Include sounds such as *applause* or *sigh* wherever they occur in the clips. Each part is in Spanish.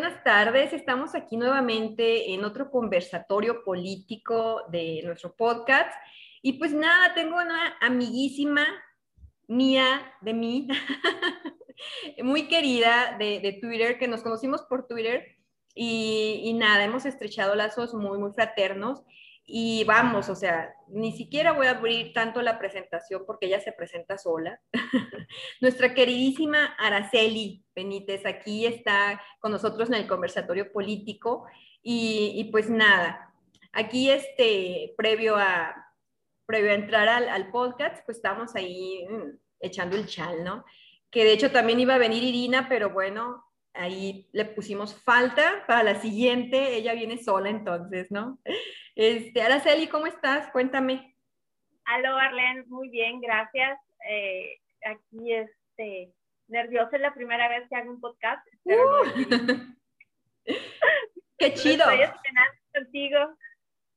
buenas tardes. Estamos aquí nuevamente en otro conversatorio político de nuestro podcast. Y pues nada, tengo una amiguísima mía, de mí, *laughs* muy querida de, Twitter, que nos conocimos por Twitter. Y, y nada, hemos estrechado lazos muy, muy fraternos. Y vamos, o sea, ni siquiera voy a abrir tanto la presentación porque ella se presenta sola. *laughs* Nuestra queridísima Araceli Benítez aquí está con nosotros en el conversatorio político y, pues nada, aquí este, previo a, previo a entrar al, podcast, pues estamos ahí mm, echando el chal, ¿no? Que de hecho también iba a venir Irina, pero bueno, ahí le pusimos falta para la siguiente, ella viene sola entonces, ¿no? Este, Araceli, ¿cómo estás? Cuéntame. Aló, Arlen, muy bien, gracias. Eh, aquí, este, nerviosa es la primera vez que hago un podcast. Uh. *laughs* qué chido. Estoy contigo.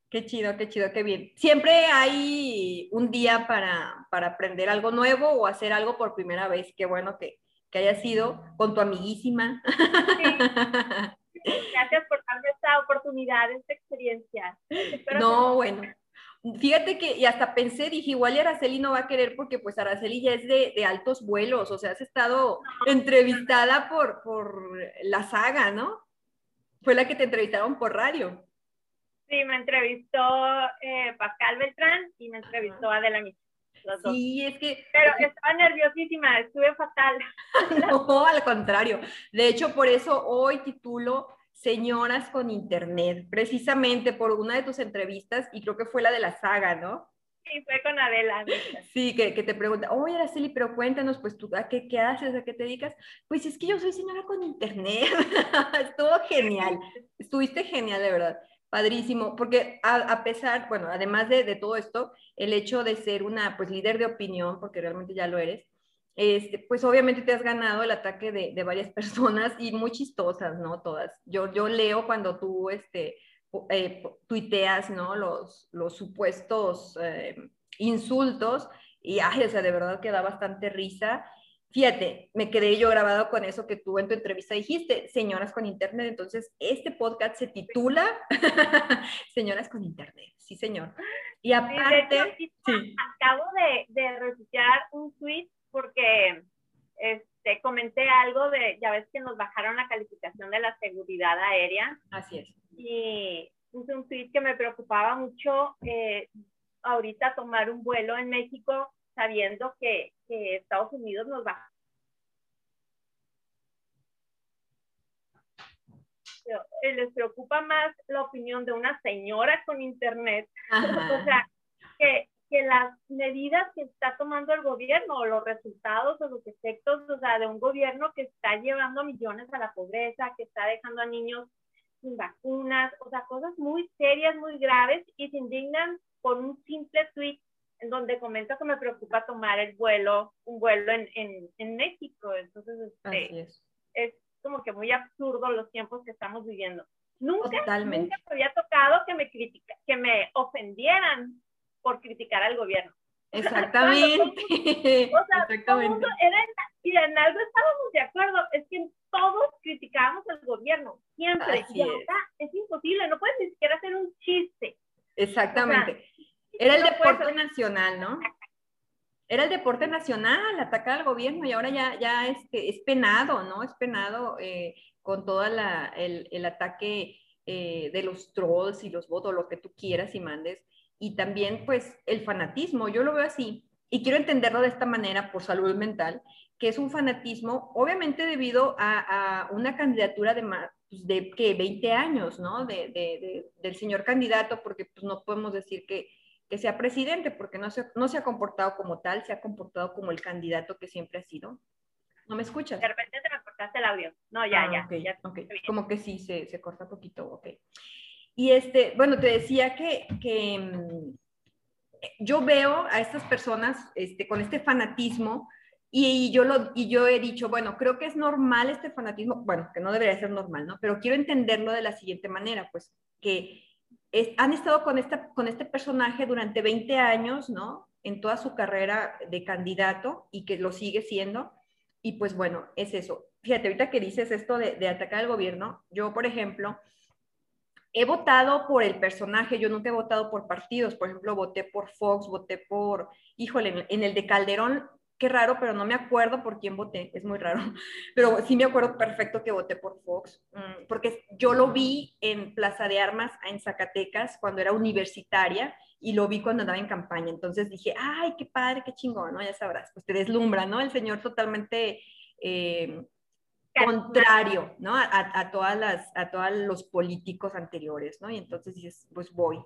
Qué chido, qué chido, qué bien. Siempre hay un día para, para aprender algo nuevo o hacer algo por primera vez. Qué bueno que, que haya sido con tu amiguísima. Gracias por darme esta oportunidad, esta experiencia. no, bueno. Fíjate que, y hasta pensé, dije, igual y Araceli no va a querer porque pues Araceli ya es de, de altos vuelos, o sea, has estado entrevistada por, por la saga, ¿no? Fue la que te entrevistaron por radio. Sí, me entrevistó eh, Pascal Beltrán y me entrevistó Adela Sí, es que... Pero estaba nerviosísima, estuve fatal. *laughs* no, al contrario. De hecho, por eso hoy titulo Señoras con Internet, precisamente por una de tus entrevistas, y creo que fue la de la saga, ¿no? Sí, fue con Adela. Sí, que, que te pregunta, oye, Araceli, pero cuéntanos, pues tú, ¿a qué, qué haces? ¿A qué te dedicas? Pues es que yo soy señora con internet. *laughs* Estuvo genial. Estuviste genial, de verdad. Padrísimo, porque a, pesar, bueno, además de, de, todo esto, el hecho de ser una, pues, líder de opinión, porque realmente ya lo eres, este, pues obviamente te has ganado el ataque de, de, varias *laughs* personas y muy chistosas, ¿no? Todas. Yo, yo leo cuando tú, este, eh, tuiteas, ¿no? Los, los supuestos eh, insultos y, ay, o sea, de verdad que da bastante risa Fíjate, me quedé yo grabado con eso que tú en tu entrevista dijiste, señoras con internet. Entonces, este podcast se titula *laughs* Señoras con internet. Sí, señor. Y aparte, sí, acabo de, de un tweet porque este, comenté algo de, ya ves que nos bajaron la calificación de la seguridad aérea. Así es. Y puse un tweet que me preocupaba mucho eh, ahorita tomar un vuelo en México sabiendo que, Estados Unidos nos va eh, les preocupa más la opinión de una señora con internet, o sea, que, que, las medidas que está tomando el gobierno, o los resultados o los efectos, o sea, de un gobierno que está llevando a millones a la pobreza, que está dejando a niños sin vacunas, o sea, cosas muy serias, muy graves, y se indignan por un simple tweet en donde comento que me preocupa tomar el vuelo, un vuelo en, en, en México. Entonces, este, es. es. como que muy absurdo los tiempos que estamos viviendo. Nunca, nunca me había tocado que me, critica, que me ofendieran por criticar al gobierno. *laughs* Exactamente. o sea, Exactamente. era, y en algo estábamos de acuerdo, es que todos criticábamos al gobierno, siempre. y ahora es. imposible, no puedes ni siquiera hacer un chiste. Exactamente. Era el deporte nacional, ¿no? Era el deporte nacional, atacar al gobierno y ahora ya, ya este, es penado, ¿no? Es penado eh, con todo el, el, ataque eh, de los trolls y los votos, lo que tú quieras y mandes. Y también, pues, el fanatismo, yo lo veo así. Y quiero entenderlo de esta manera por salud mental, que es un fanatismo, obviamente debido a, a una candidatura de, pues, de que 20 años, ¿no? De, de, del señor candidato, porque pues no podemos decir que que sea presidente, porque no se, no se ha comportado como tal, se ha comportado como el candidato que siempre ha sido. ¿No me escuchas? De repente se me cortaste el audio. No, ya, ah, ya, ya. Como que sí, se, se corta poquito, ok. Y este, bueno, te decía que, que mm, yo veo a estas personas este, con este fanatismo y, yo lo, y yo he dicho, bueno, creo que es normal este fanatismo, bueno, que no debería ser normal, ¿no? Pero quiero entenderlo de la siguiente manera, pues que han estado con, esta, con este personaje durante 20 años, ¿no? En toda su carrera de candidato y que lo sigue siendo. Y pues bueno, es eso. fíjate, ahorita que dices esto de, de atacar al gobierno, yo, por ejemplo, he votado por el personaje, yo nunca he votado por partidos, por ejemplo, voté por Fox, voté por, híjole, en el de Calderón, qué raro, pero no me acuerdo por quién voté, es muy raro, *laughs* pero sí me acuerdo perfecto que voté por Fox, mm, porque yo lo vi en Plaza de Armas, en Zacatecas, cuando era universitaria, y lo vi cuando andaba en campaña, entonces dije, ay, qué padre, qué chingón, ¿no? Ya sabrás, pues te deslumbra, ¿no? El señor totalmente... Eh, contrario, ¿no? A, a, todas las, a todos los políticos anteriores, ¿no? Y entonces dices, pues voy.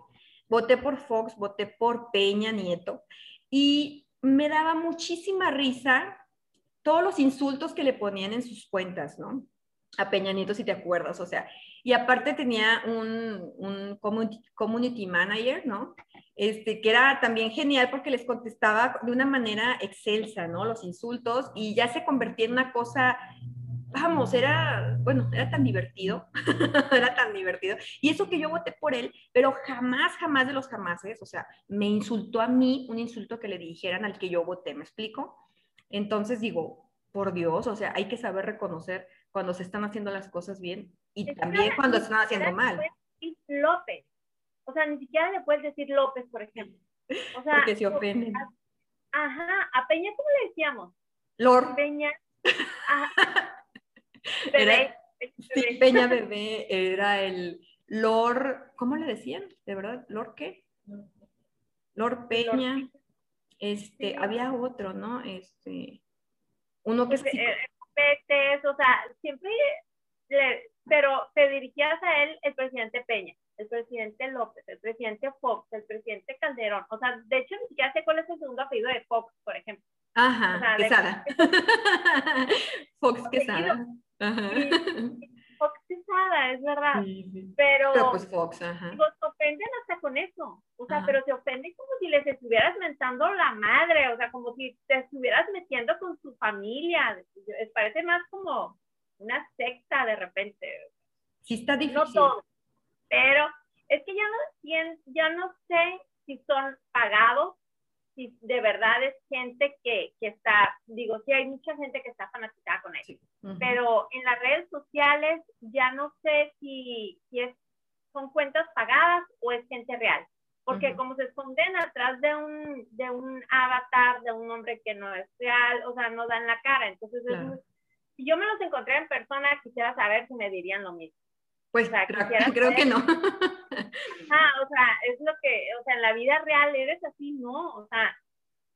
Voté por Fox, voté por Peña Nieto y me daba muchísima risa todos los insultos que le ponían en sus cuentas, ¿no? A Peña Nieto, si te acuerdas, o sea, y aparte tenía un, un community, manager, ¿no? Este, que era también genial porque les contestaba de una manera excelsa, ¿no? Los insultos y ya se convertía en una cosa vamos, era, bueno, era tan divertido, *laughs* era tan divertido. Y eso que yo voté por él, pero jamás, jamás de los jamases, o sea, me insultó a mí un insulto que le dijeran al que yo voté, ¿me explico? Entonces digo, por Dios, o sea, hay que saber reconocer cuando se están haciendo las cosas bien y también cuando se están haciendo mal. López, o sea, ni siquiera le puedes decir López, por ejemplo. O sea, Porque se ofenden. Ajá, a Peña, ¿cómo le decíamos? Lord. Peña. *laughs* sí, Peña *laughs* Bebé era el Lord, ¿cómo le decían? ¿De verdad? ¿Lord qué? Lord Peña. Este, había otro, ¿no? Este, uno que es... Eh, o sea, siempre, pero te dirigías a él el presidente Peña, el presidente López, el presidente Fox, el presidente Calderón. O sea, de hecho, ni siquiera sé cuál es el segundo apellido de Fox, por ejemplo. Ajá, Quesada. *laughs* Fox Quesada. Fox Quesada, es verdad. Pero, pero, pues Fox, ajá. se ofenden hasta con eso. O sea, pero se ofenden como si les estuvieras mentando la madre, o sea, como si te estuvieras metiendo con su familia. Les parece más como una secta de repente. Sí, está difícil. No todo. Pero es que ya no, ya no sé si son pagados si de verdad es gente que, que, está, digo, sí hay mucha gente que está fanatizada con él, pero en las redes sociales ya no sé si, si es, son cuentas pagadas o es gente real, porque como se esconden atrás de un, de un avatar, de un hombre que no es real, o sea, no dan la cara, entonces si yo me los encontré en persona, quisiera saber si me dirían lo mismo. Pues *laughs* creo, que no. Ah, o sea, es lo que, o sea, en la vida real eres así, ¿no? O sea,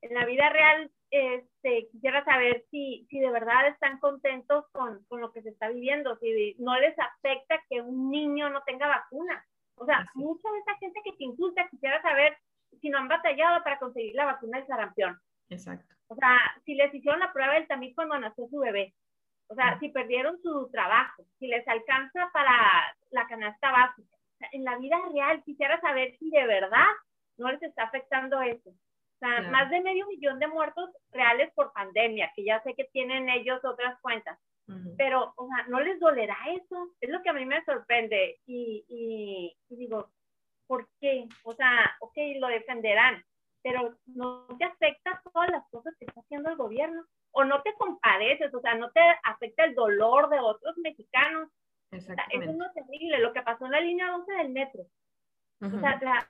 en la vida real este, quisiera saber si, si de verdad están contentos con, con, lo que se está viviendo, si no les afecta que un niño no tenga vacuna. O sea, mucha de esa gente que te insulta quisiera saber si no han batallado para conseguir la vacuna del sarampión. Exacto. O sea, si les hicieron la prueba del tamiz cuando nació su bebé. O sea, si perdieron su trabajo, si les alcanza para la canasta básica. O sea, en la vida real quisiera saber si de verdad no les está afectando eso. O sea, más de medio millón de muertos reales por pandemia, que ya sé que tienen ellos otras cuentas. Pero, o sea, ¿no les dolerá eso? Es lo que a mí me sorprende. Y, y, y digo, ¿por qué? O sea, ok, lo defenderán, pero no te afecta todas las cosas que está haciendo el gobierno o no te compadeces, o sea, no te afecta el dolor de otros mexicanos. eso es lo terrible, lo que pasó en la línea 12 del metro. O sea, la,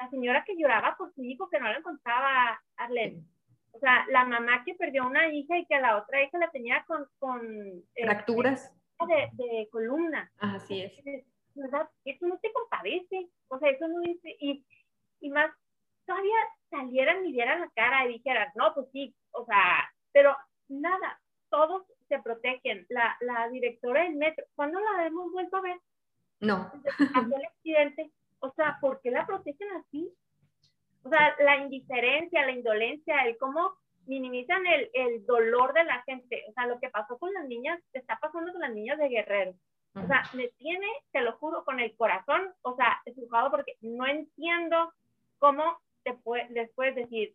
la, señora que lloraba por su hijo que no lo encontraba, Arlen. O sea, la mamá que perdió una hija y que a la otra hija la tenía con... con este, Fracturas. de, de, columna. Así es. ¿Verdad? Eso no te compadece. O sea, eso no dice... Y, y más, todavía salieran y dieran la cara y dijeran, no, pues sí, o sea, pero nada, todos se protegen. La, la directora del metro, ¿cuándo la hemos vuelto a ver? No. el accidente. O sea, ¿por qué la protegen así? O sea, la indiferencia, la indolencia, el cómo minimizan el, el dolor de la gente. O sea, lo que pasó con las niñas, está pasando con las niñas de Guerrero. O sea, me tiene, te lo juro, con el corazón, o sea, estrujado porque no entiendo cómo te puede, les puedes decir,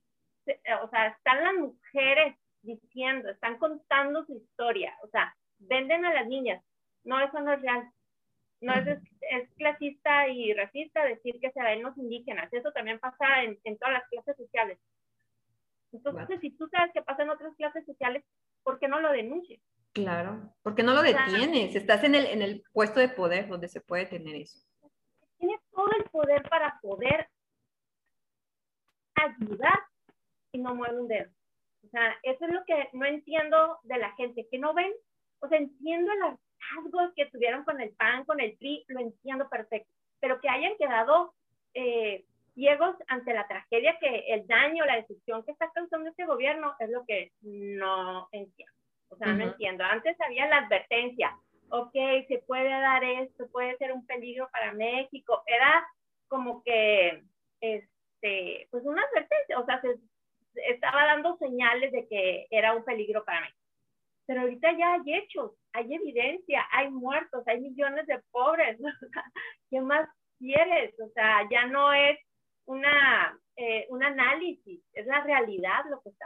o sea, están las mujeres diciendo, están contando su historia, o sea, venden a las niñas. No, eso no es real. No es, es, clasista y racista decir que se ven los indígenas. Eso también pasa en, en todas las clases sociales. Entonces, si tú sabes que pasa en otras clases sociales, ¿por qué no lo denuncias? Claro, porque no lo detienes, estás en el, en el puesto de poder donde se puede tener eso. Tienes todo el poder para poder ayudar y no mueve un dedo. O sea, eso es lo que no entiendo de la gente, que no ven, o sea, entiendo el hartazgo que tuvieron con el PAN, con el PRI, lo entiendo perfecto, pero que hayan quedado eh, ciegos ante la tragedia que el daño, la destrucción que está causando este gobierno es lo que no entiendo. O sea, no entiendo. Antes había la advertencia, ok, se puede dar esto, puede ser un peligro para México. Era como que, este, pues una advertencia, o sea, se estaba dando señales de que era un peligro para México. Pero ahorita ya hay hechos, hay evidencia, hay muertos, hay millones de pobres. *laughs* ¿Qué más quieres? O sea, ya no es una, eh, un análisis, es la realidad lo que está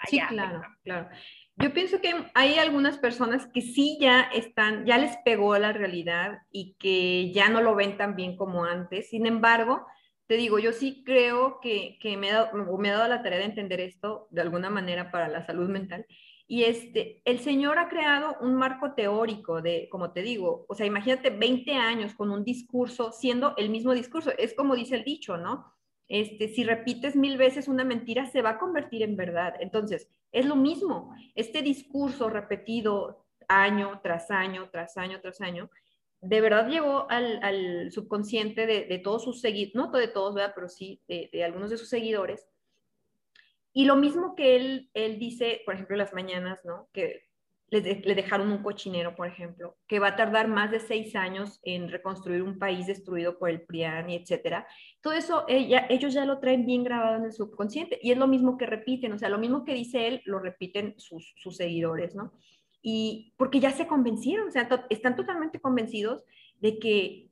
allá. Sí, claro, claro. Yo pienso que hay algunas personas que sí ya están, ya les pegó la realidad y que ya no lo ven tan bien como antes. Sin embargo, te digo, yo sí creo que, que me, he dado, me he dado la tarea de entender esto de alguna manera para la salud mental. Y este, el Señor ha creado un marco teórico de, como te digo, o sea, imagínate 20 años con un discurso siendo el mismo discurso. Es como dice el dicho, ¿no? Este, si repites mil veces una mentira, se va a convertir en verdad. Entonces, es lo mismo. Este discurso repetido año tras año, tras año, tras año, de verdad llegó al, subconsciente de, todos sus seguidores, no de todos, ¿verdad? pero sí de, algunos de sus seguidores. Y lo mismo que él, él dice, por ejemplo, las mañanas, ¿no? Que le, dejaron un cochinero, por ejemplo, que va a tardar más de seis años en reconstruir un país destruido por el PRIAN y etcétera. Todo eso ella, ellos ya lo traen bien grabado en el subconsciente y es lo mismo que repiten, o sea, lo mismo que dice él, lo repiten sus seguidores, ¿no? Y porque ya se convencieron, o sea, están totalmente convencidos de que,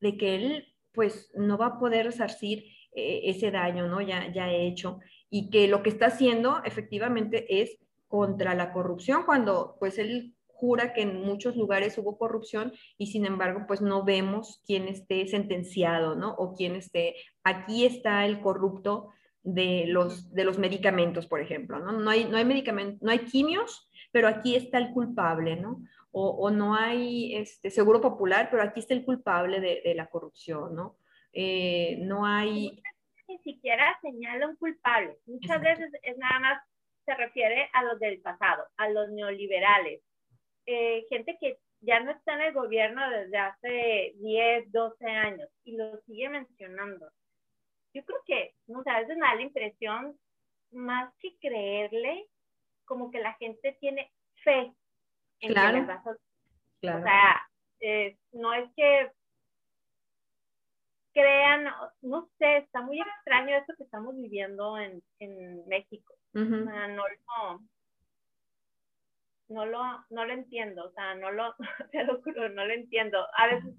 de que él, pues, no va a poder resarcir eh, ese daño, ¿no? Ya, ya hecho y que lo que está haciendo efectivamente es contra la corrupción, cuando pues él jura que en muchos lugares hubo corrupción y sin embargo pues no vemos quién esté sentenciado, ¿no? O quién esté, aquí está el corrupto de los, de los medicamentos, por ejemplo, ¿no? No hay, no hay medicamentos, no hay quimios, pero aquí está el culpable, ¿no? O, o no hay este, seguro popular, pero aquí está el culpable de, de la corrupción, ¿no? Eh, no hay... Ni siquiera señala un culpable. Muchas veces es nada más se refiere a los del pasado, a los neoliberales, eh, gente que ya no está en el gobierno desde hace 10, 12 años y lo sigue mencionando. Yo creo que, no sé, a veces me da la impresión, más que creerle, como que la gente tiene fe en claro. que claro. O sea, eh, no es que crean, no sé, está muy extraño esto que estamos viviendo en, en México no, lo, no lo, no lo entiendo, o sea, no lo, *laughs* te lo juro, no lo entiendo. A veces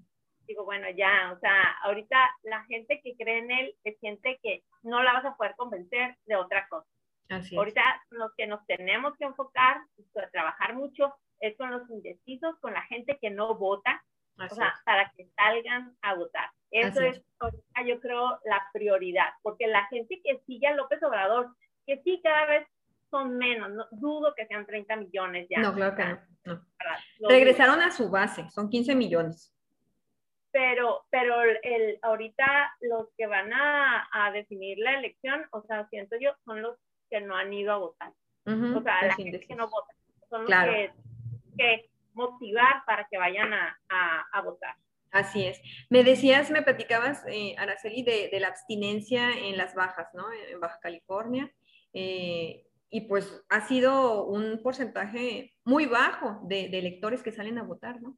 digo, bueno, ya, o sea, ahorita la gente que cree en él es gente que no la vas a poder convencer de otra cosa. Ahorita los que nos tenemos que enfocar, a trabajar mucho, es con los indecisos, con la gente que no vota, o sea, para que salgan a votar. Eso es, yo creo, la prioridad, porque la gente que sigue a López Obrador que sí cada vez son menos, no, dudo que sean 30 millones ya. No, claro que no. Regresaron a su base, son 15 millones. Pero, pero el, ahorita los que van a, a, definir la elección, o sea, siento yo, son los que no han ido a votar. o sea, la gente que no vota. Son los que, que motivar para que vayan a, a, a votar. Así es. Me decías, me platicabas, eh, Araceli, de, de, la abstinencia en las bajas, ¿no? En Baja California. Eh, y pues ha sido un porcentaje muy bajo de, electores que salen a votar, ¿no?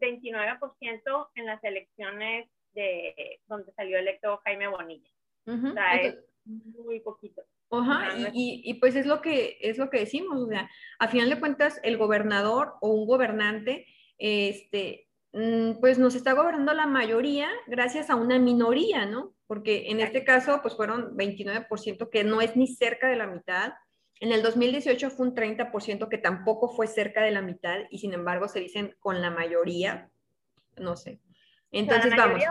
29% en las elecciones de donde salió electo Jaime Bonilla. o sea, es muy poquito. Ajá, y, y, pues es lo que es lo que decimos, o sea, a final de cuentas el gobernador o un gobernante este mm, pues nos está gobernando la mayoría gracias a una minoría, ¿no? porque en este caso pues fueron 29%, que no es ni cerca de la mitad. En el 2018 fue un 30% que tampoco fue cerca de la mitad y sin embargo se dicen con la mayoría, no sé. Entonces vamos.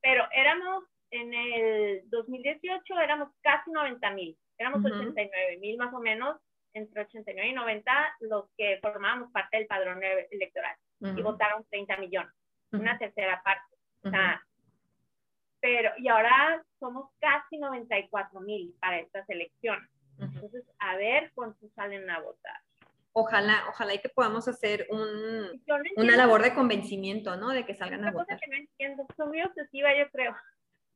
pero éramos en el 2018 éramos casi 90 mil, éramos 89 mil más o menos entre 89 y 90 los que formábamos parte del padrón e-, electoral y votaron 30 millones, una tercera parte. O sea, pero, y ahora somos casi 94 mil para estas elecciones. Entonces, a ver cuántos salen a votar. Ojalá, ojalá y que podamos hacer un, una labor de convencimiento, ¿no? De que salgan a votar. Cosa que no entiendo, soy muy obsesiva, yo creo.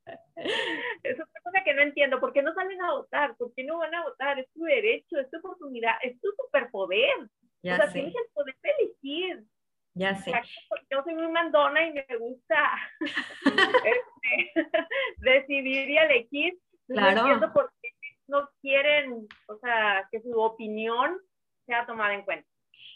*laughs* es otra cosa que no entiendo. ¿Por qué no salen a votar? ¿Por qué no van a votar? Es tu derecho, es tu oportunidad, es tu superpoder. Ya o sea, sé. tienes el poder de elegir. Ya sé. Yo soy muy mandona y me gusta *laughs* este, *laughs* decidir y elegir. Claro. No entiendo por qué no quieren, o sea, que su opinión sea tomada en cuenta.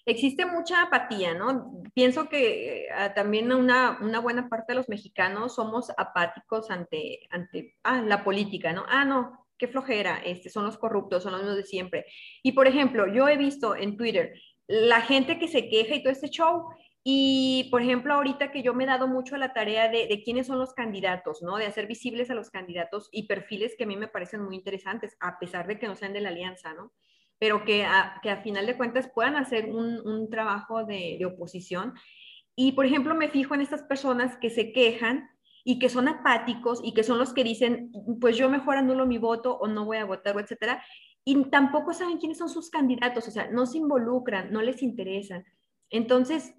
Existe mucha apatía, ¿no? Pienso que eh, también una, una, buena parte de los mexicanos somos apáticos ante, ante ah, la política, ¿no? Ah, no, qué flojera, este, son los corruptos, son los mismos de siempre. Y por ejemplo, yo he visto en Twitter la gente que se queja y todo este show, y, por ejemplo, ahorita que yo me he dado mucho a la tarea de, de, quiénes son los candidatos, ¿no? De hacer visibles a los candidatos y perfiles que a mí me parecen muy interesantes, a pesar de que no sean de la alianza, ¿no? Pero que a, que a final de cuentas puedan hacer un, un trabajo de, de, oposición. Y, por ejemplo, me fijo en estas personas que se quejan y que son apáticos y que son los que dicen, pues yo mejor anulo mi voto o no voy a votar, etcétera. Y tampoco saben quiénes son sus candidatos, o sea, no se involucran, no les interesan. Entonces,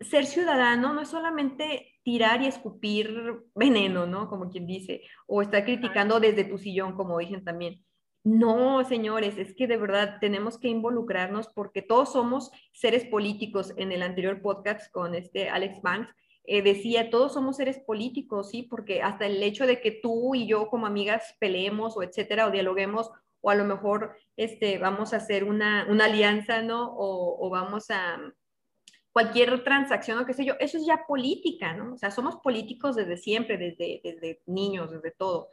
ser ciudadano no es solamente tirar y escupir veneno, ¿no? Como quien dice, o estar criticando desde tu sillón, como dicen también. No, señores, es que de verdad tenemos que involucrarnos porque todos somos seres políticos. En el anterior podcast con este Alex Banks eh, decía, todos somos seres políticos, ¿sí? Porque hasta el hecho de que tú y yo como amigas peleemos o etcétera, o dialoguemos, o a lo mejor este, vamos a hacer una, una alianza, ¿no? O, o vamos a, cualquier transacción o qué sé yo, eso es ya política, ¿no? O sea, somos políticos desde siempre, desde, desde niños, desde todo.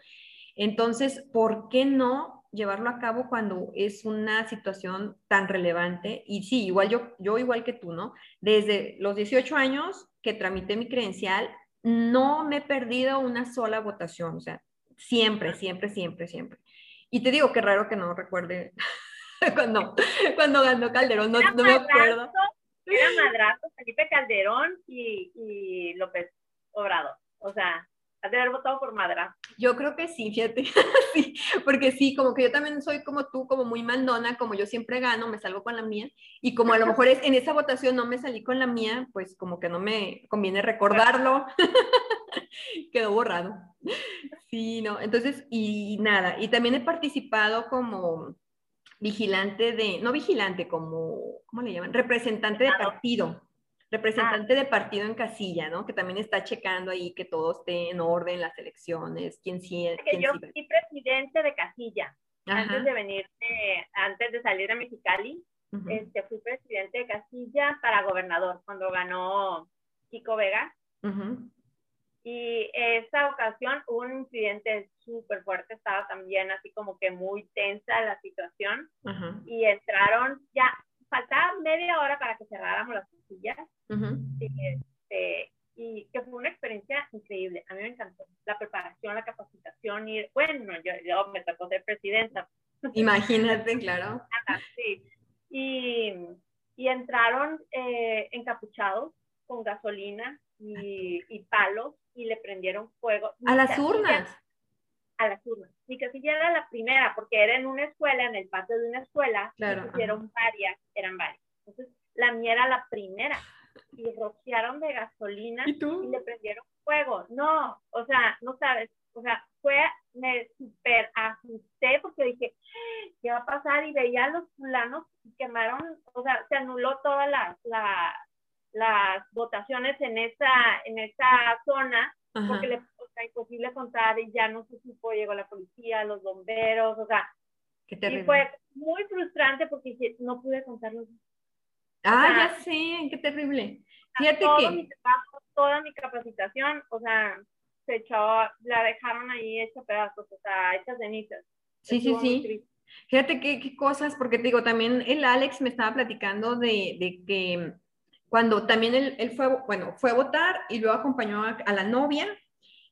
Entonces, ¿por qué no llevarlo a cabo cuando es una situación tan relevante? Y sí, igual yo, yo igual que tú, ¿no? Desde los 18 años que tramité mi credencial, no me he perdido una sola votación, o sea, siempre, siempre, siempre, siempre. Y te digo que raro que no recuerde *laughs* cuando, cuando ganó Calderón, no, no me acuerdo. Era madrazo Felipe Calderón y, y López Obrador. O sea, has de haber votado por madrazo. Yo creo que sí, fíjate. *laughs* sí, porque sí, como que yo también soy como tú, como muy mandona, como yo siempre gano, me salgo con la mía. Y como a lo mejor es, en esa votación no me salí con la mía, pues como que no me conviene recordarlo. *laughs* Quedó borrado. Sí, no. Entonces, y nada. Y también he participado como vigilante de, no vigilante, como, ¿cómo le llaman? Representante de partido. Representante de partido en casilla, ¿no? Que también está checando ahí que todo esté en orden, las elecciones, quién sí es. Que yo fui presidente de casilla. Antes de venir, antes de salir a Mexicali, uh -huh. este, fui presidente de casilla para gobernador cuando ganó Kiko Vega. Uh -huh. Y esa ocasión hubo un incidente súper fuerte, estaba también así como que muy tensa la situación. Uh -huh. Y entraron, ya faltaba media hora para que cerráramos las. Uh -huh. y, este, y, que fue una experiencia increíble. A mí me encantó la preparación, la capacitación. Y bueno, yo, yo me tocó ser presidenta. Imagínate, claro. *laughs* Sí. Y, y entraron eh, encapuchados con gasolina y, y palos y le prendieron fuego. ¿A las urnas? A las urnas. Mi casilla era la primera, porque era en una escuela, en el patio de una escuela, claro. y pusieron varias, eran varias. Entonces, la mía era la primera. Y rociaron de gasolina ¿Y, tú? y le prendieron fuego. No, o sea, no sabes. O sea, fue, me super asusté porque dije, ¿qué va a pasar? Y veía a los fulanos y quemaron, o sea, se anuló toda la, la las votaciones en esa, en esa zona, Ajá. porque le, sea, imposible contar y ya no se supo, llegó la policía, los bomberos, o sea, y fue muy frustrante porque no pude contarlos. Ah, o sea, ya sé, qué terrible. Fíjate todo que... Mi trabajo, toda mi capacitación, o sea, se echó, la dejaron ahí hecha pedazos, o sea, hechas cenizas. Sí, sí, sí. Fíjate qué, qué, cosas, porque te digo, también el Alex me estaba platicando de, de que cuando también él, él, fue, bueno, fue a votar y luego acompañó a, a, la novia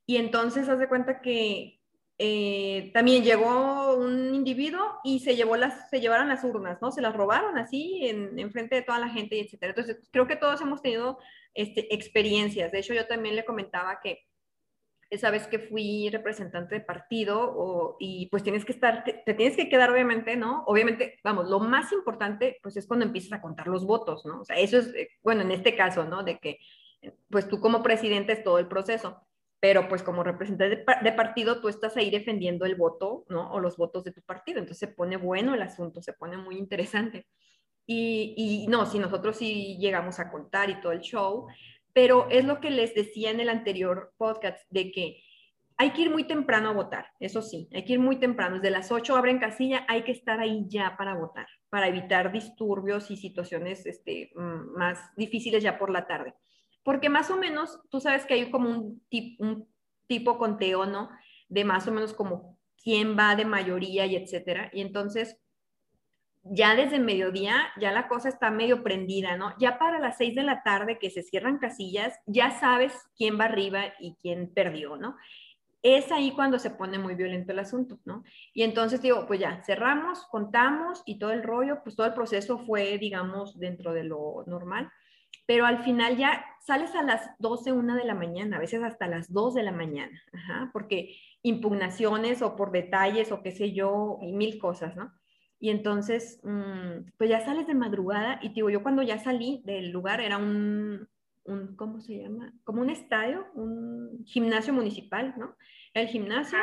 y entonces hace cuenta que eh, también llegó un individuo y se, llevó las, se llevaron las urnas, ¿no? Se las robaron así en, en frente de toda la gente, y etcétera. Entonces, creo que todos hemos tenido este, experiencias. De hecho, yo también le comentaba que esa vez que fui representante de partido o, y pues tienes que estar, te, tienes que quedar obviamente, ¿no? Obviamente, vamos, lo más importante pues es cuando empiezas a contar los votos, ¿no? O sea, eso es, eh, bueno, en este caso, ¿no? De que pues tú como presidente es todo el proceso pero pues como representante de, partido tú estás ahí defendiendo el voto, ¿no? O los votos de tu partido. Entonces se pone bueno el asunto, se pone muy interesante. Y, y no, si nosotros sí llegamos a contar y todo el show, pero es lo que les decía en el anterior podcast, de que hay que ir muy temprano a votar, eso sí, hay que ir muy temprano. Desde las 8 abren casilla, hay que estar ahí ya para votar, para evitar disturbios y situaciones este, más difíciles ya por la tarde porque más o menos tú sabes que hay como un, tipo conteo, ¿no? De más o menos como quién va de mayoría y etcétera. Y entonces, ya desde mediodía, ya la cosa está medio prendida, ¿no? Ya para las seis de la tarde que se cierran casillas, ya sabes quién va arriba y quién perdió, ¿no? Es ahí cuando se pone muy violento el asunto, ¿no? Y entonces digo, pues ya, cerramos, contamos y todo el rollo, pues todo el proceso fue, digamos, dentro de lo normal pero al final ya sales a las 12, 1 de la mañana, a veces hasta las 2 de la mañana, porque impugnaciones o por detalles o qué sé yo, y mil cosas, ¿no? Y entonces, mm, pues ya sales de madrugada y digo, yo cuando ya salí del lugar era un, un, ¿cómo se llama? Como un estadio, un gimnasio municipal, ¿no? Era el gimnasio,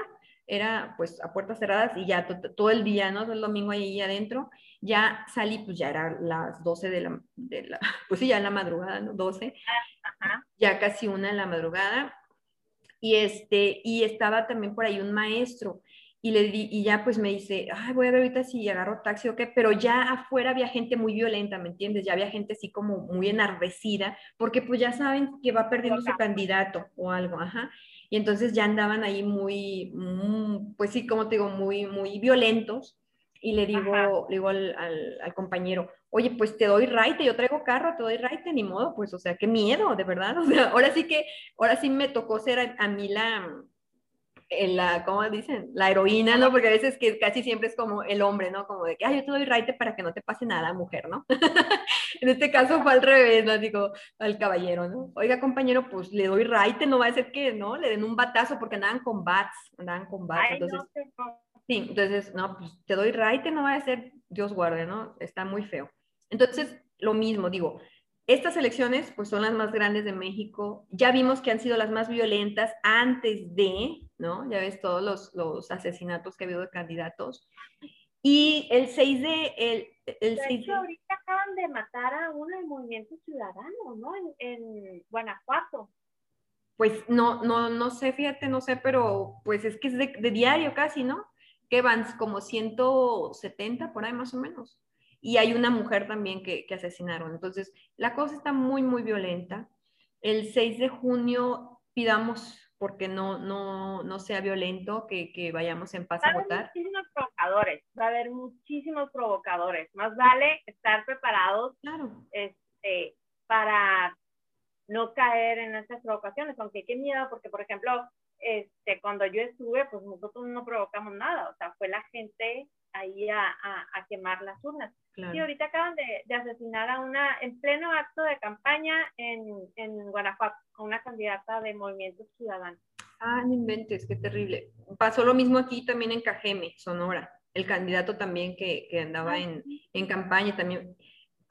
era pues a puertas cerradas y ya todo el día, ¿no? Todo el domingo ahí adentro ya salí, pues ya era las 12 de la, de la *laughs* pues sí, ya en la madrugada, ¿no? 12, ya casi una en la madrugada, y este, y estaba también por ahí un maestro, y le di, y ya pues me dice, ay, voy a ver ahorita si agarro taxi o qué, pero ya afuera había gente muy violenta, ¿me entiendes? Ya había gente así como muy enardecida, porque pues ya saben que va perdiendo su candidato o algo, ajá. Y entonces ya andaban ahí muy, mm, pues sí, como te digo, muy, muy violentos y le digo, digo al, al, compañero, oye, pues te doy raite, yo traigo carro, te doy raite, ni modo, pues, o sea, qué miedo, de verdad, *laughs* o sea, ahora sí que, ahora sí me tocó ser a, mí la, eh, la, ¿cómo dicen? La heroína, ¿no? Porque a veces que casi siempre es como el hombre, ¿no? Como de que, ay, yo te doy raite para que no te pase nada, mujer, ¿no? *laughs* en este caso fue al revés, ¿no? Digo, al caballero, ¿no? Oiga, compañero, pues le doy raite, no va a ser que, ¿no? Le den un batazo porque andaban con bats, andaban con bats, entonces... Sí, entonces, no, pues te doy raite, no va a ser Dios guarde, ¿no? Está muy feo. Entonces, lo mismo, digo, estas elecciones pues son las más grandes de México. Ya vimos que han sido las más violentas antes de, ¿no? Ya ves todos los, los asesinatos que ha habido de candidatos. Y el 6 de... El, el de hecho, ahorita acaban de matar a uno del Movimiento Ciudadano, ¿no? En, en Guanajuato. Pues no, no, no sé, fíjate, no sé, pero pues es que es de, de diario casi, ¿no? Que van como 170 por ahí más o menos. Y hay una mujer también que, que asesinaron. Entonces, la cosa está muy, muy violenta. El 6 de junio pidamos porque no, no, no sea violento, que, que vayamos en paz a votar. Va a haber muchísimos provocadores, va a haber muchísimos provocadores. Más vale estar preparados claro. este, para no caer en esas provocaciones, aunque qué miedo, porque por ejemplo, este, cuando yo estuve, pues nosotros no provocamos nada, o sea, fue la gente ahí a, a, quemar las urnas. Y ahorita acaban de, de, asesinar a una, en pleno acto de campaña en, en Guanajuato, a una candidata de Movimiento Ciudadano. Ah, no inventes, qué terrible. Pasó lo mismo aquí también en Cajeme, Sonora. El candidato también que, que andaba en, en campaña también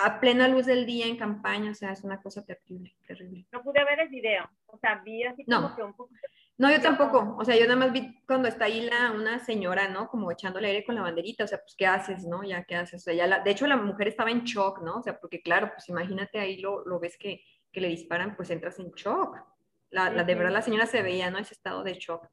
a plena luz del día en campaña, o sea, es una cosa terrible, terrible. No pude ver el video, o sea, vi así como no. que un poco no, yo tampoco. O sea, yo nada más vi cuando está ahí la, una señora, ¿no? Como echándole aire con la banderita. O sea, pues, ¿qué haces, no? Ya, ¿qué haces? O la, de hecho, la mujer estaba en shock, ¿no? O sea, porque claro, pues imagínate ahí lo, lo ves que, que le disparan, pues entras en shock. La, la, de verdad, la señora se veía, ¿no? Ese estado de shock.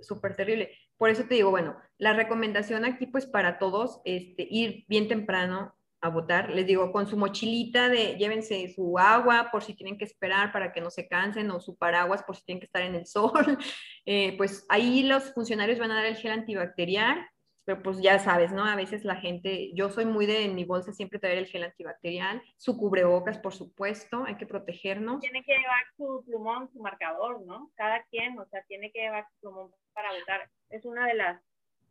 Súper terrible. Por eso te digo, bueno, la recomendación aquí, pues para todos, este, ir bien temprano, a votar. Les digo, con su mochilita de llévense su agua por si tienen que esperar para que no se cansen o su paraguas por si tienen que estar en el *laughs* sol. Eh, pues ahí los funcionarios van a dar el gel antibacterial. pero pues ya sabes, ¿no? A veces la gente, yo soy muy de en mi bolsa siempre traer el gel antibacterial, su cubrebocas, por supuesto, hay que protegernos. Tiene que llevar su plumón, su marcador, ¿no? Cada quien, o sea, tiene que llevar su plumón para votar. Es una de las,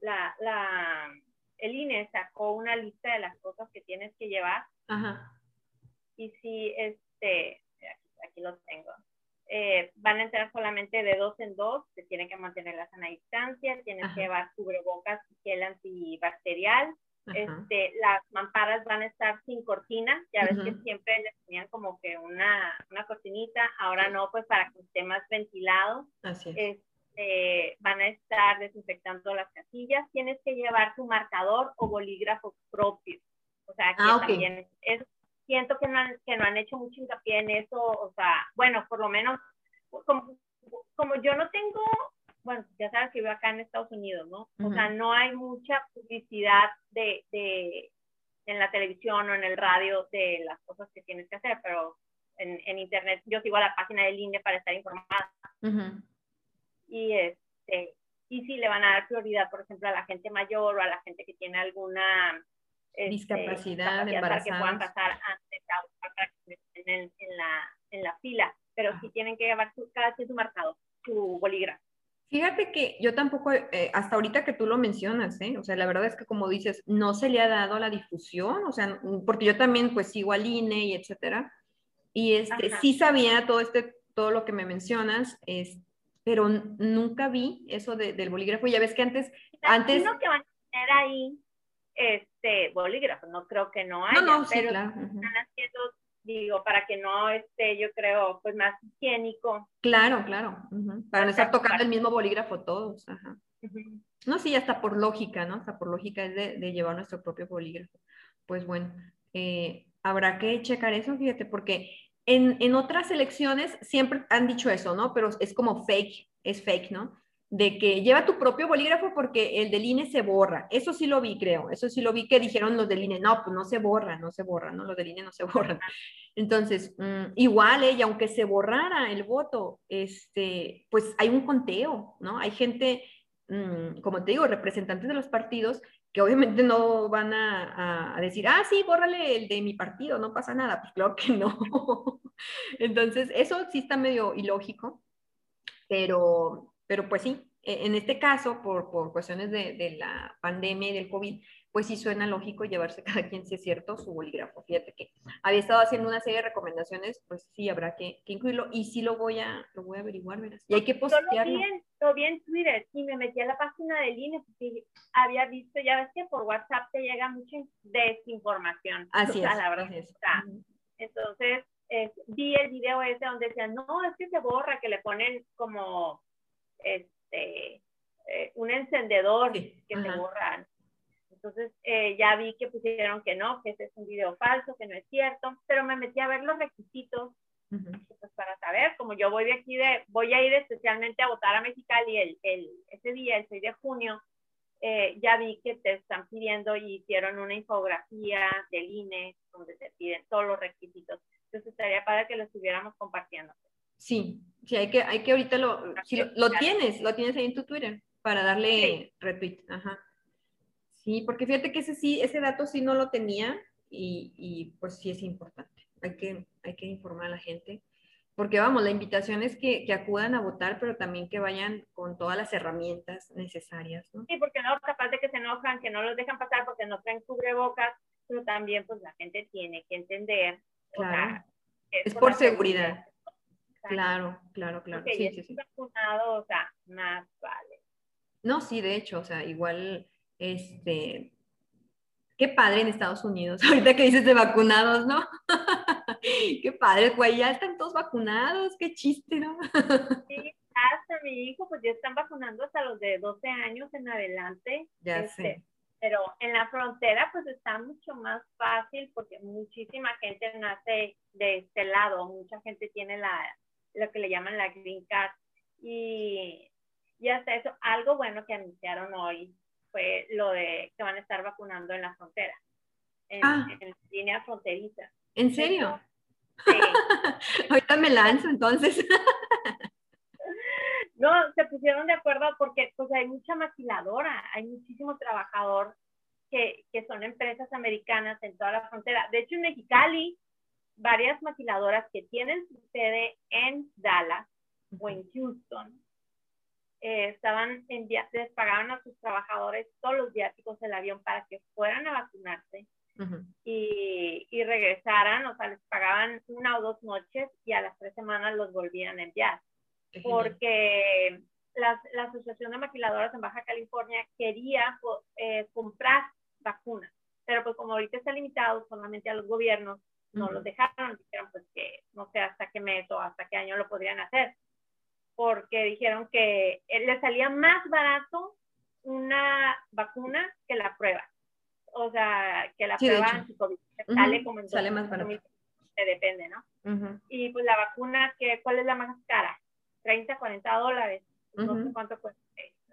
la, la, el INE sacó una lista de las cosas que tienes que llevar. Ajá. Y si, este, aquí lo tengo eh, van a entrar solamente de dos en dos, se tienen que mantener la sana distancia, tienen que llevar cubrebocas y gel antibacterial. Este, las mamparas van a estar sin cortina, ya ves que siempre les tenían como que una, una cortinita, ahora no, pues para que esté más ventilado. Así es. Este, van a estar desinfectando las casillas, tienes que llevar tu marcador o bolígrafo propio. O sea, que ah, también es siento que no, han, que no han hecho mucho hincapié en eso, o sea, bueno, por lo menos, como, como yo no tengo, bueno, ya sabes que vivo acá en Estados Unidos, ¿no? O sea, no hay mucha publicidad de, de, en la televisión o en el radio de las cosas que tienes que hacer, pero en, en internet yo sigo a la página del INE para estar informada. Y este, y si le van a dar prioridad, por ejemplo, a la gente mayor o a la gente que tiene alguna este, discapacidad, para que puedan pasar antes en, en, la, en la fila, pero sí tienen que llevar su, cada su marcado, su bolígrafo. Fíjate que yo tampoco, eh, hasta ahorita que tú lo mencionas, ¿eh? o sea, la verdad es que como dices, no se le ha dado la difusión, o sea, porque yo también pues sigo al INE y etcétera, y este, sí sabía todo, este, todo lo que me mencionas, es, pero nunca vi eso del bolígrafo, ya ves que antes... antes que van a tener ahí este bolígrafo, no creo que no haya, no, pero están haciendo, digo, para que no esté, yo creo, pues más higiénico. Claro, claro, para no estar tocando el mismo bolígrafo todos. Ajá. No, sí, hasta por lógica, ¿no? Hasta por lógica es de, llevar nuestro propio bolígrafo. Pues bueno, eh, habrá que checar eso, fíjate, porque en, otras elecciones siempre han dicho eso, ¿no? Pero es como fake, es fake, ¿no? de que lleva tu propio bolígrafo porque el del INE se borra. Eso sí lo vi, creo. Eso sí lo vi que dijeron los del INE, no, pues no se borra, no se borra, ¿no? Los del INE no se *laughs* borran. Entonces, mm, igual, ella, aunque se borrara el voto, este, pues hay un conteo, ¿no? Hay gente, mm, como te digo, representantes de los partidos que obviamente no van a, decir, ah, sí, bórrale el de mi partido, no pasa nada. Pues claro que no. *laughs* Entonces, eso sí está medio ilógico, pero pero pues sí, e, en este caso, por, por cuestiones de, la pandemia y del COVID, pues sí suena lógico llevarse *laughs* cada quien, si es cierto, su bolígrafo. Fíjate que había estado haciendo una serie de recomendaciones, pues sí habrá que, que incluirlo y sí lo voy a, lo voy a averiguar, verás. Y hay que postearlo. Lo vi, en, lo vi en Twitter y me metí a la página del INE porque había visto, ya ves que por WhatsApp te llega mucha desinformación. *laughs* Así es. La verdad. Entonces, vi el video ese donde decían, no, es que se borra, que le ponen como este, eh, un encendedor que se borran. Entonces eh, ya vi que pusieron que no, que ese es un video falso, que no es cierto, pero me metí a ver los requisitos pues, para saber, como yo voy de aquí, de, voy a ir especialmente a votar a Mexicali el, el, ese día, el 6 de junio, eh, ya vi que te están pidiendo y hicieron una infografía del INE donde te piden todos los requisitos. Entonces estaría para que lo estuviéramos compartiendo. Sí, sí, hay que, hay que ahorita lo, si lo, tienes, lo tienes ahí en tu Twitter para darle retweet. Ajá. Sí, porque fíjate que ese sí, ese dato sí no lo tenía y, y, pues sí es importante. Hay que, hay que informar a la gente. Porque vamos, la invitación es que, que, acudan a votar, pero también que vayan con todas las herramientas necesarias, ¿no? Sí, porque no, capaz de que se enojan, que no los dejan pasar porque no traen cubrebocas, pero también pues la gente tiene que entender. Claro. es, por, seguridad. Claro, claro, claro. sí, sí, sí. vacunado, o sea, más vale. No, sí, de hecho, o sea, igual, este, qué padre en Estados Unidos, *laughs* ahorita que dices de vacunados, ¿no? *laughs* qué padre, güey, ya están todos vacunados, qué chiste, ¿no? *laughs* sí, hasta mi hijo, pues ya están vacunando hasta los de 12 años en adelante. Ya este, sé. Pero en la frontera, pues está mucho más fácil porque muchísima gente nace de este lado, mucha gente tiene la, lo que le llaman la green card. Y, y hasta eso, algo bueno que anunciaron hoy fue lo de que van a estar vacunando en la frontera, en, ah. en línea fronteriza. ¿En serio? *laughs* Sí. Ahorita me lanzo entonces. *laughs* no, se pusieron de acuerdo porque pues hay mucha maquiladora, hay muchísimo trabajador que, que son empresas americanas en toda la frontera. De hecho, en Mexicali, varias maquiladoras que tienen su sede en Dallas o en Houston, eh, estaban en les pagaban a sus trabajadores todos los viáticos del avión para que fueran a vacunarse y, y, regresaran, o sea, les pagaban una o dos noches y a las tres semanas los volvían a enviar. Porque la, la, Asociación de Maquiladoras en Baja California quería eh, comprar vacunas, pero pues como ahorita está limitado solamente a los gobiernos, no los dejaron, dijeron pues que no sé hasta qué mes o hasta qué año lo podrían hacer, porque dijeron que le salía más barato una vacuna que la prueba o sea, que la prueba anti-COVID sale como en sale más barato. Depende, ¿no? Y pues la vacuna, que, ¿cuál es la más cara? 30, 40 dólares. No sé cuánto cuesta.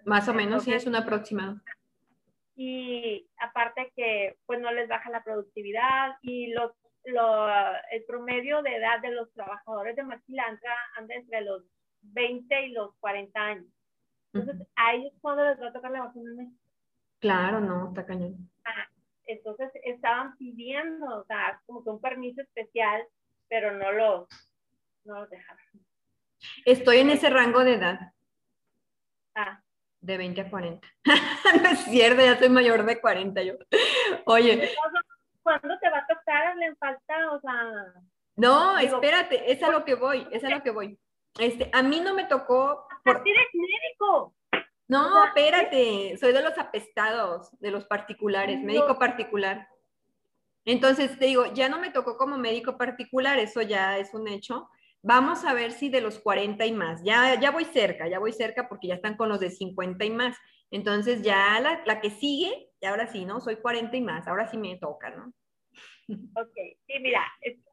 Más o menos, sí, es un aproximado. Y aparte que pues no les baja la productividad y los, lo, el promedio de edad de los trabajadores de maquilantra anda entre los 20 y los 40 años. Entonces, a ellos cuando les va a tocar la vacuna en México. Claro, no, está cañón. entonces estaban pidiendo, o sea, como que un permiso especial, pero no lo, no dejaron. Estoy en ese rango de edad. Ah. De 20 a 40. *laughs* no es cierto, ya soy mayor de 40 yo. Oye. ¿Cuándo te va a tocar? Le falta, o sea. No, espérate, es a lo que voy, es a lo que voy. Este, a mí no me tocó. Por... eres médico. No, espérate, soy de los apestados, de los particulares, médico particular. Entonces, te digo, ya no me tocó como médico particular, eso ya es un hecho. Vamos a ver si de los 40 y más, ya, ya voy cerca, ya voy cerca porque ya están con los de 50 y más. Entonces, ya la, la que sigue, y ahora sí, ¿no? Soy 40 y más, ahora sí me toca, ¿no? Ok, sí, mira,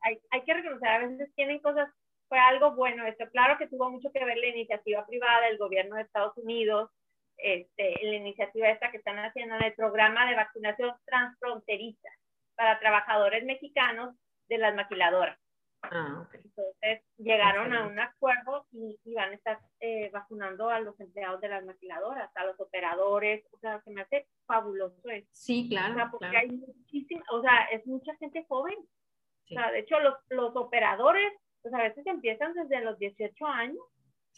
hay, hay que reconocer, a veces tienen cosas fue algo bueno esto. Claro que tuvo mucho que ver la iniciativa privada del gobierno de Estados Unidos, este, la iniciativa esta que están haciendo en el programa de vacunación transfronteriza para trabajadores mexicanos de las maquiladoras. Ah, Entonces llegaron a un acuerdo y, van a estar eh, vacunando a los empleados de las maquiladoras, a los operadores, o sea, se me hace fabuloso eso. Sí, claro. O sea, porque hay muchísima, o sea, es mucha gente joven. O sea, de hecho, los, los operadores, pues a veces empiezan desde los 18 años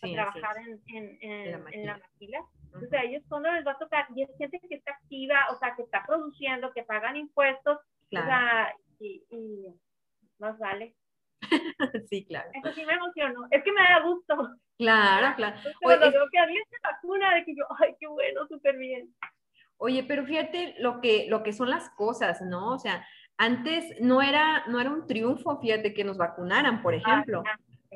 a trabajar en, en, en, la maquila. Entonces a ellos cuando les va a tocar, y es gente que está activa, o sea, que está produciendo, que pagan impuestos, o sea, y, más vale. *laughs* sí, claro. Eso sí me emocionó. Es que me da gusto. Claro, claro. cuando veo que alguien se vacuna, de que yo, ay, qué bueno, súper bien. Oye, pero fíjate lo que, lo que son las cosas, ¿no? O sea, antes no era, no era un triunfo, fíjate, que nos vacunaran, por ejemplo.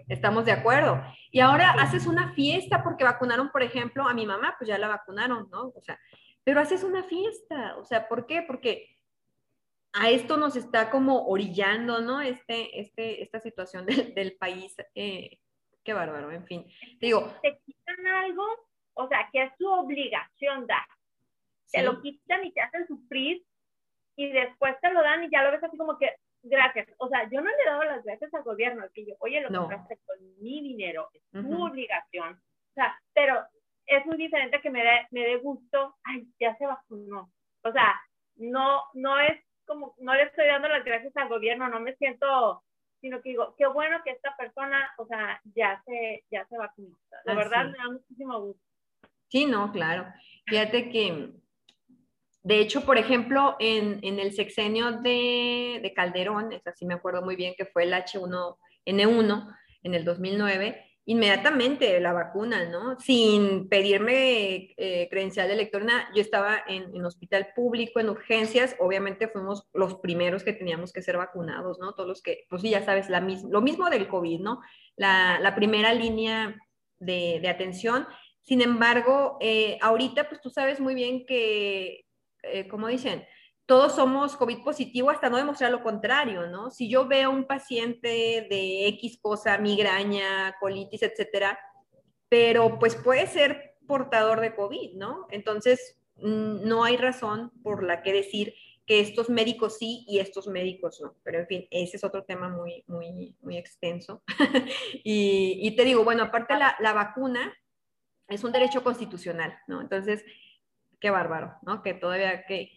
Estamos de acuerdo. Y ahora haces una fiesta porque vacunaron, por ejemplo, a mi mamá, pues ya la vacunaron, ¿no? O sea, pero haces una fiesta, o sea, ¿por qué? Porque a esto nos está como orillando, ¿no? Este, este, esta situación del, país. Eh, qué bárbaro, en fin. digo. Te quitan algo, o sea, que es su obligación dar. Te lo quitan y te hacen sufrir y después te lo dan y ya lo ves así como que, gracias. O sea, yo no le he dado las gracias al gobierno, que yo, oye, lo compraste con mi dinero, es tu obligación. O sea, pero es muy diferente que me dé, me gusto, ay, ya se vacunó. O sea, no, no es como, no le estoy dando las gracias al gobierno, no me siento, sino que digo, qué bueno que esta persona, o sea, ya se, ya se vacunó. La verdad me da muchísimo gusto. Sí, no, claro. Fíjate que de hecho, por ejemplo, en, el sexenio de, Calderón, es así me acuerdo muy bien que fue el H1N1 en el 2009, inmediatamente la vacuna, ¿no? Sin pedirme eh, credencial de lector, yo estaba en, hospital público, en urgencias, obviamente fuimos los primeros que teníamos que ser vacunados, ¿no? Todos los que, pues sí, ya sabes, la lo mismo del COVID, ¿no? La, primera línea de, atención. Sin embargo, eh, ahorita, pues tú sabes muy bien que eh, como dicen, todos somos COVID positivo hasta no demostrar lo contrario, ¿no? Si yo veo un paciente de X cosa, migraña, colitis, etcétera, pero pues puede ser portador de COVID, ¿no? Entonces, mm, no hay razón por la que decir que estos médicos sí y estos médicos no. Pero en fin, ese es otro tema muy, muy, muy extenso. *laughs* y, te digo, bueno, aparte la, la vacuna, es un derecho constitucional, ¿no? Entonces, qué bárbaro, ¿no? Que todavía que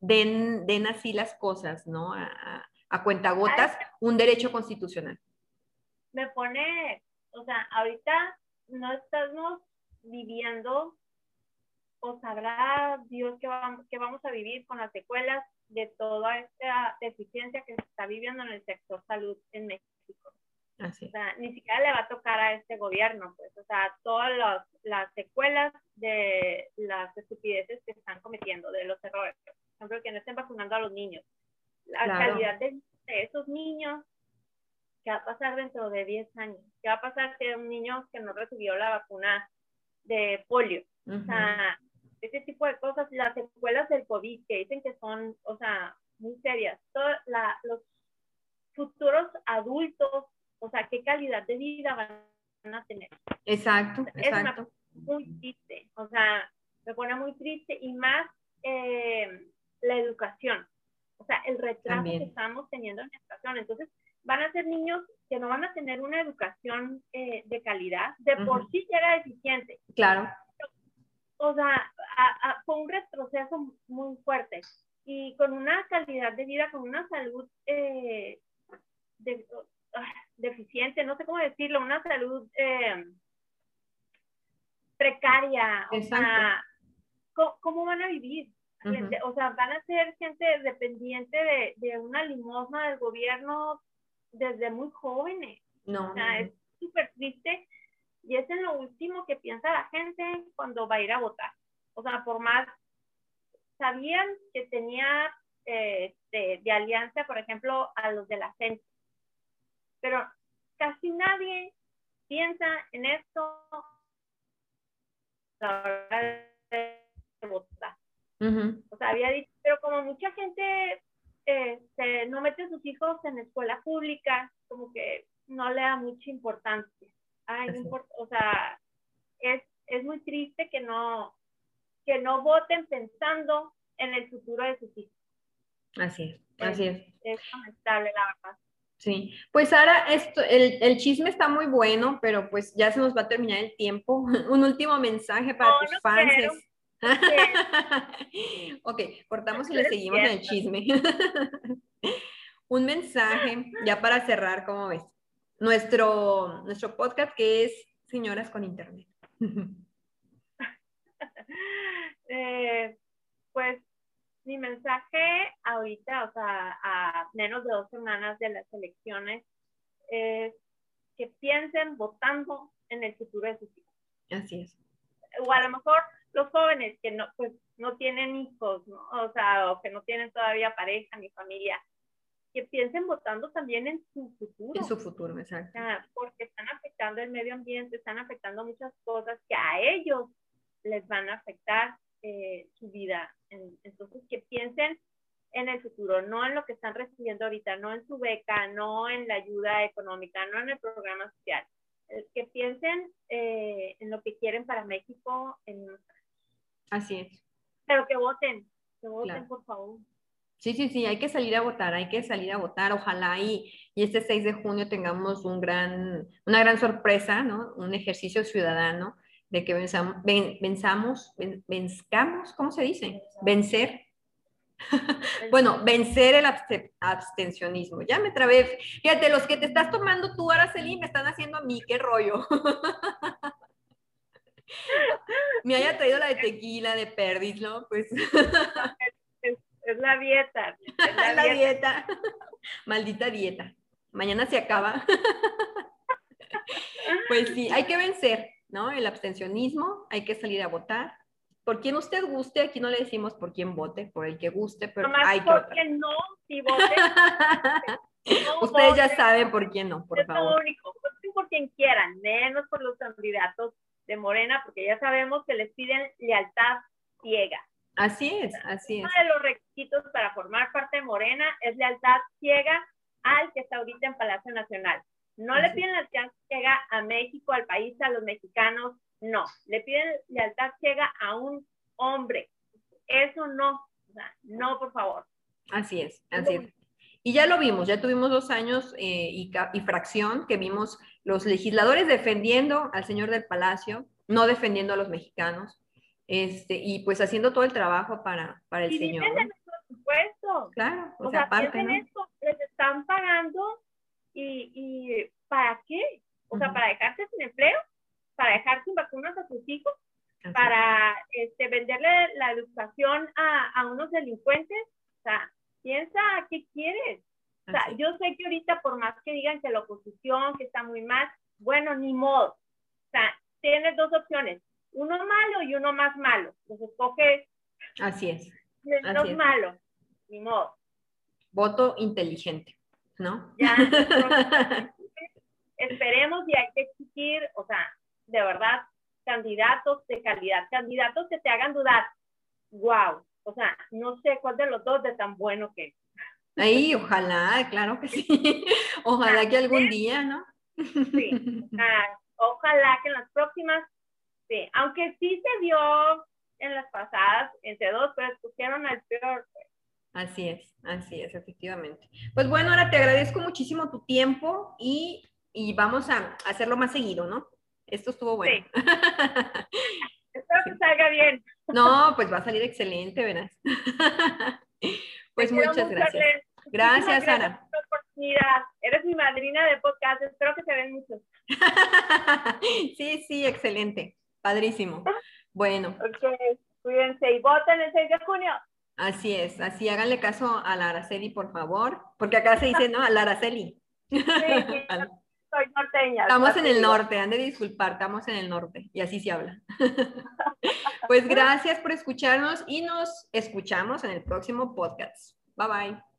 den, den así las cosas, ¿no? A, a cuentagotas, un derecho constitucional. Me pone, o sea, ahorita no estamos viviendo o sabrá Dios que vamos, que vamos a vivir con las secuelas de toda esta deficiencia que se está viviendo en el sector salud en México. Así. O sea, ni siquiera le va a tocar a este gobierno, pues, o sea, todas las secuelas de las estupideces que están cometiendo, de los errores. Por ejemplo, que no estén vacunando a los niños. La calidad de, esos niños, ¿qué va a pasar dentro de 10 años? ¿Qué va a pasar si un niño que no recibió la vacuna de polio? O sea, ese tipo de cosas, las secuelas del COVID que dicen que son, o sea, muy serias. la, los futuros adultos, o sea, qué calidad de vida van a tener. Exacto, exacto. Es muy triste, o sea, me pone muy triste y más eh, la educación, o sea, el retraso que estamos teniendo en la educación. Entonces, van a ser niños que no van a tener una educación eh, de calidad, de por sí ya era deficiente. Claro o sea, fue un retroceso muy fuerte y con una calidad de vida, con una salud eh, ah, deficiente, no sé cómo decirlo, una salud eh, precaria. O sea, ¿cómo, van a vivir? O sea, van a ser gente dependiente de, de, una limosna del gobierno desde muy jóvenes. No. O sea, es súper triste y es en lo último que piensa la gente cuando va a ir a votar. O sea, por más, sabían que tenía este, de alianza, por ejemplo, a los de la gente, pero casi nadie piensa en esto la hora de votar. O sea, había dicho, pero como mucha gente este, no mete a sus hijos en escuela pública, como que no le da mucha importancia ay, no importa, o sea, es, es muy triste que no, que no voten pensando en el futuro de sus hijos. Así es, así es. Es lamentable, la verdad. Sí, pues ahora esto, el, el, chisme está muy bueno, pero pues ya se nos va a terminar el tiempo. *laughs* Un último mensaje para tus fans. *laughs* ok, cortamos y le seguimos en el chisme. *laughs* Un mensaje ya para cerrar, ¿cómo ves? nuestro, nuestro podcast que es Señoras con Internet. Eh, pues mi mensaje ahorita, o sea, a menos de dos semanas de las elecciones, es que piensen votando en el futuro de sus hijos. Así es. O a lo mejor los jóvenes que no, pues, no tienen hijos, o sea, o que no tienen todavía pareja ni familia, que piensen votando también en su futuro. En su futuro, exacto. porque están afectando el medio ambiente, están afectando muchas cosas que a ellos les van a afectar eh, su vida. Entonces, que piensen en el futuro, no en lo que están recibiendo ahorita, no en su beca, no en la ayuda económica, no en el programa social. Que piensen eh, en lo que quieren para México. En... Así es. Pero que voten, que voten, por favor. Sí, sí, sí, hay que salir a votar, hay que salir a votar. Ojalá y, y este 6 de junio tengamos un gran, una gran sorpresa, ¿no? Un ejercicio ciudadano de que venzamos, venzamos, venzcamos, ¿cómo se dice? Vencer. *laughs* bueno, vencer el abstencionismo. Ya me trabé. Fíjate, los que te estás tomando tú, Araceli, me están haciendo a mí, qué rollo. *laughs* me haya traído la de tequila, de perdis, ¿no? Pues. Es la dieta. *laughs* Es la, dieta. Maldita dieta. Mañana se acaba. pues sí, hay que vencer, ¿no? El abstencionismo, hay que salir a votar. Por quien usted guste, aquí no le decimos por quién vote, por el que guste, pero hay que por quien no, si *laughs* vote. Ustedes ya saben por quién no, por favor. Lo único, por quien quieran, menos por los candidatos de Morena, porque ya sabemos que les piden lealtad ciega. Así es, así es. Uno de los requisitos para formar parte de Morena es lealtad ciega al que está ahorita en Palacio Nacional. No le piden lealtad ciega a México, al país, a los mexicanos, no. Le piden lealtad ciega a un hombre. Eso no, no, por favor. Así es, así es. Y ya lo vimos, ya tuvimos dos años eh, y, y fracción que vimos los legisladores defendiendo al señor del Palacio, no defendiendo a los mexicanos, este, y pues haciendo todo el trabajo para, para el y Señor. Dicen supuesto. Claro, o, sea, aparte, ¿no? esto, les están pagando y, y ¿para qué? O sea, para dejarse sin empleo, para dejar sin vacunas a sus hijos, para este, venderle la educación a, a, unos delincuentes. O sea, piensa qué quieres. O sea, yo sé que ahorita por más que digan que la oposición, que está muy mal, bueno, ni modo. O sea, tienes dos opciones, uno malo y uno más malo. Pues escoge Así es. Menos malo, ni modo. Voto inteligente, ¿no? Ya, *laughs* esperemos y hay que exigir, o sea, de verdad, candidatos de calidad, candidatos que te hagan dudar. Wow, o sea, no sé cuál de los dos de tan bueno que Ahí, ojalá, claro que sí. *laughs* Ojalá que algún día, ¿no? Sí, ojalá que en las próximas, sí, aunque sí se vio en las pasadas entre dos, pero escogieron al peor. Así es, así es, efectivamente. Pues bueno, ahora te agradezco muchísimo tu tiempo y, y vamos a hacerlo más seguido, ¿no? Esto estuvo bueno. Sí. *laughs* Espero que salga bien. No, pues va a salir excelente, verás. *laughs* Pues muchas gracias. Gracias, Sara. Mira, eres mi madrina de podcast, espero que se ven muchos. *laughs* sí, sí, excelente, padrísimo. Bueno. Ok, cuídense y voten el 6 de junio. Así es, así háganle caso a la Araceli, por favor, porque acá se dice, ¿no? A la Araceli. Sí, sí, *laughs* soy norteña. Estamos en el norte, han de disculpar, estamos en el norte y así se habla. *laughs* pues gracias por escucharnos y nos escuchamos en el próximo podcast. Bye bye.